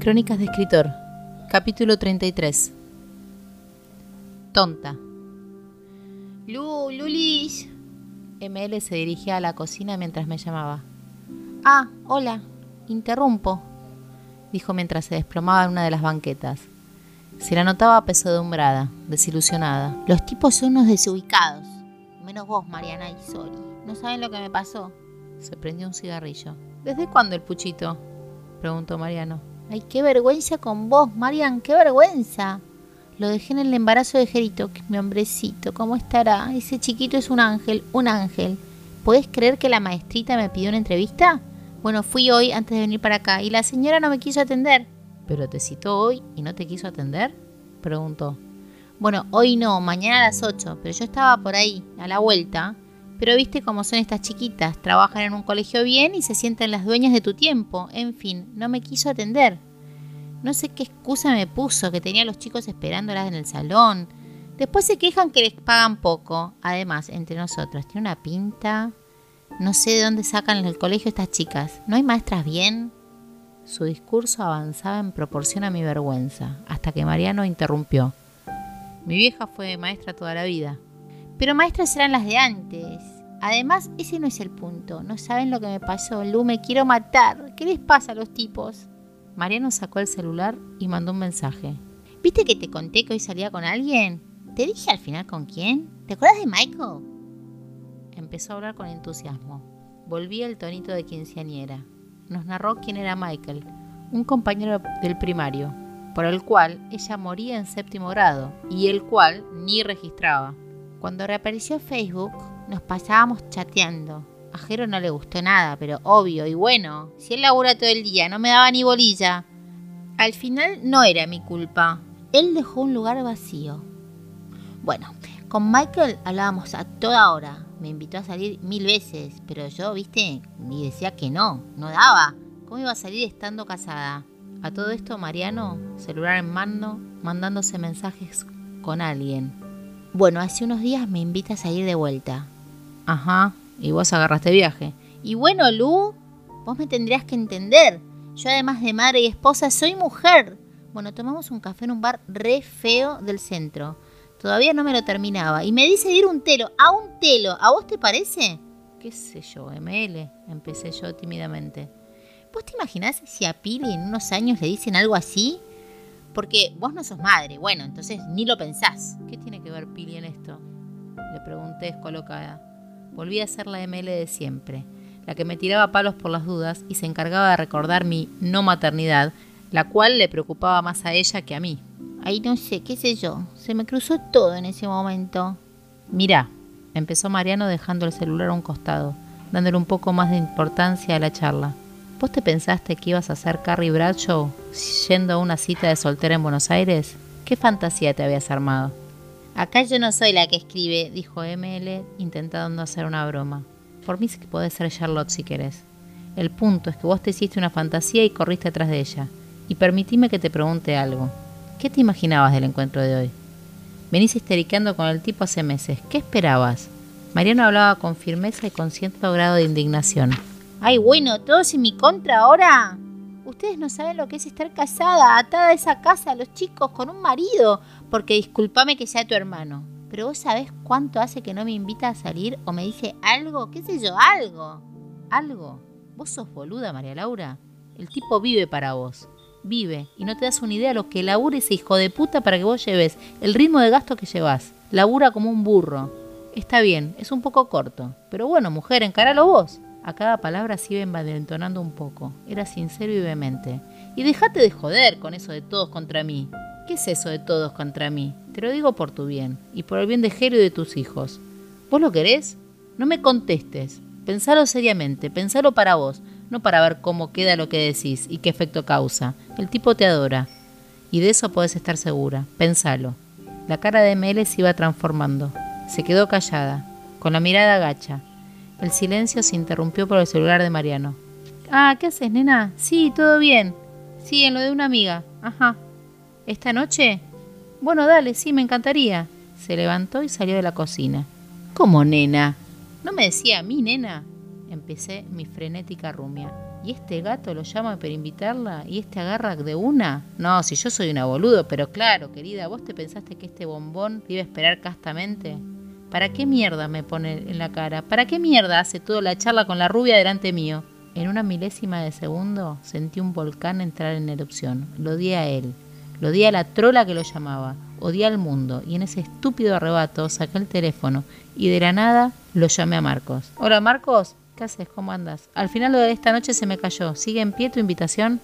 Crónicas de escritor, capítulo 33. Tonta. Lu, Lulis. ML se dirigía a la cocina mientras me llamaba. Ah, hola. Interrumpo, dijo mientras se desplomaba en una de las banquetas. Se la notaba apesadumbrada, desilusionada. Los tipos son unos desubicados. Menos vos, Mariana y Sori. No saben lo que me pasó. Se prendió un cigarrillo. ¿Desde cuándo el puchito? preguntó Mariano. Ay, qué vergüenza con vos, Marian, qué vergüenza. Lo dejé en el embarazo de Jerito, mi hombrecito, ¿cómo estará? Ese chiquito es un ángel, un ángel. ¿Puedes creer que la maestrita me pidió una entrevista? Bueno, fui hoy antes de venir para acá y la señora no me quiso atender. ¿Pero te citó hoy y no te quiso atender? preguntó. Bueno, hoy no, mañana a las 8, pero yo estaba por ahí, a la vuelta. Pero viste cómo son estas chiquitas, trabajan en un colegio bien y se sienten las dueñas de tu tiempo. En fin, no me quiso atender. No sé qué excusa me puso, que tenía a los chicos esperándolas en el salón. Después se quejan que les pagan poco. Además, entre nosotros, tiene una pinta. No sé de dónde sacan el colegio estas chicas. ¿No hay maestras bien? Su discurso avanzaba en proporción a mi vergüenza, hasta que Mariano interrumpió. Mi vieja fue maestra toda la vida. Pero maestras eran las de antes. Además, ese no es el punto. No saben lo que me pasó. Lu, me quiero matar. ¿Qué les pasa a los tipos? Mariano sacó el celular y mandó un mensaje. ¿Viste que te conté que hoy salía con alguien? ¿Te dije al final con quién? ¿Te acuerdas de Michael? Empezó a hablar con entusiasmo. Volvía el tonito de quinceañera. Nos narró quién era Michael, un compañero del primario, por el cual ella moría en séptimo grado y el cual ni registraba. Cuando reapareció Facebook, nos pasábamos chateando. A no le gustó nada, pero obvio y bueno, si él labura todo el día, no me daba ni bolilla. Al final no era mi culpa. Él dejó un lugar vacío. Bueno, con Michael hablábamos a toda hora. Me invitó a salir mil veces, pero yo, viste, ni decía que no, no daba. ¿Cómo iba a salir estando casada? A todo esto, Mariano, celular en mano, mandándose mensajes con alguien. Bueno, hace unos días me invita a salir de vuelta. Ajá, y vos agarraste viaje. Y bueno, Lu, vos me tendrías que entender. Yo además de madre y esposa soy mujer. Bueno, tomamos un café en un bar re feo del centro. Todavía no me lo terminaba. Y me dice ir un telo, a un telo. ¿A vos te parece? ¿Qué sé yo, ML? Empecé yo tímidamente. ¿Vos te imaginás si a Pili en unos años le dicen algo así? Porque vos no sos madre, bueno, entonces ni lo pensás. ¿Qué tiene que ver Pili en esto? Le pregunté descolocada. Volví a ser la ML de siempre, la que me tiraba palos por las dudas y se encargaba de recordar mi no maternidad, la cual le preocupaba más a ella que a mí. Ay, no sé, qué sé yo, se me cruzó todo en ese momento. Mirá, empezó Mariano dejando el celular a un costado, dándole un poco más de importancia a la charla. ¿Vos te pensaste que ibas a ser Carrie Bradshaw yendo a una cita de soltera en Buenos Aires? ¿Qué fantasía te habías armado? Acá yo no soy la que escribe, dijo ML intentando hacer una broma. Por mí que podés ser Charlotte si querés. El punto es que vos te hiciste una fantasía y corriste atrás de ella. Y permitime que te pregunte algo. ¿Qué te imaginabas del encuentro de hoy? Venís histeriqueando con el tipo hace meses. ¿Qué esperabas? Mariano hablaba con firmeza y con cierto grado de indignación. Ay, bueno, todos en mi contra ahora. Ustedes no saben lo que es estar casada, atada a esa casa, a los chicos, con un marido. Porque discúlpame que sea tu hermano. Pero vos sabés cuánto hace que no me invita a salir o me dice algo, qué sé yo, algo. ¿Algo? ¿Vos sos boluda, María Laura? El tipo vive para vos. Vive y no te das una idea lo que labura ese hijo de puta para que vos lleves el ritmo de gasto que llevas. Labura como un burro. Está bien, es un poco corto. Pero bueno, mujer, encáralo vos. A cada palabra se iba envalentonando un poco. Era sincero y vehemente. Y dejate de joder con eso de todos contra mí. ¿Qué es eso de todos contra mí? Te lo digo por tu bien y por el bien de Jero y de tus hijos. ¿Vos lo querés? No me contestes. Pensalo seriamente, pensalo para vos, no para ver cómo queda lo que decís y qué efecto causa. El tipo te adora. Y de eso podés estar segura. Pensalo. La cara de Mele se iba transformando. Se quedó callada, con la mirada gacha, el silencio se interrumpió por el celular de Mariano. Ah, ¿qué haces, nena? Sí, todo bien. Sí, en lo de una amiga. Ajá. ¿Esta noche? Bueno, dale, sí, me encantaría. Se levantó y salió de la cocina. ¿Cómo, nena? ¿No me decía a mí, nena? Empecé mi frenética rumia. ¿Y este gato lo llama para invitarla? ¿Y este agarra de una? No, si yo soy una boludo, pero claro, querida, ¿vos te pensaste que este bombón iba a esperar castamente? ¿Para qué mierda me pone en la cara? ¿Para qué mierda hace toda la charla con la rubia delante mío? En una milésima de segundo sentí un volcán entrar en erupción. Lo di a él. Lo di a la trola que lo llamaba. Odié al mundo. Y en ese estúpido arrebato saqué el teléfono y de la nada lo llamé a Marcos. Hola Marcos, ¿qué haces? ¿Cómo andas? Al final lo de esta noche se me cayó. ¿Sigue en pie tu invitación?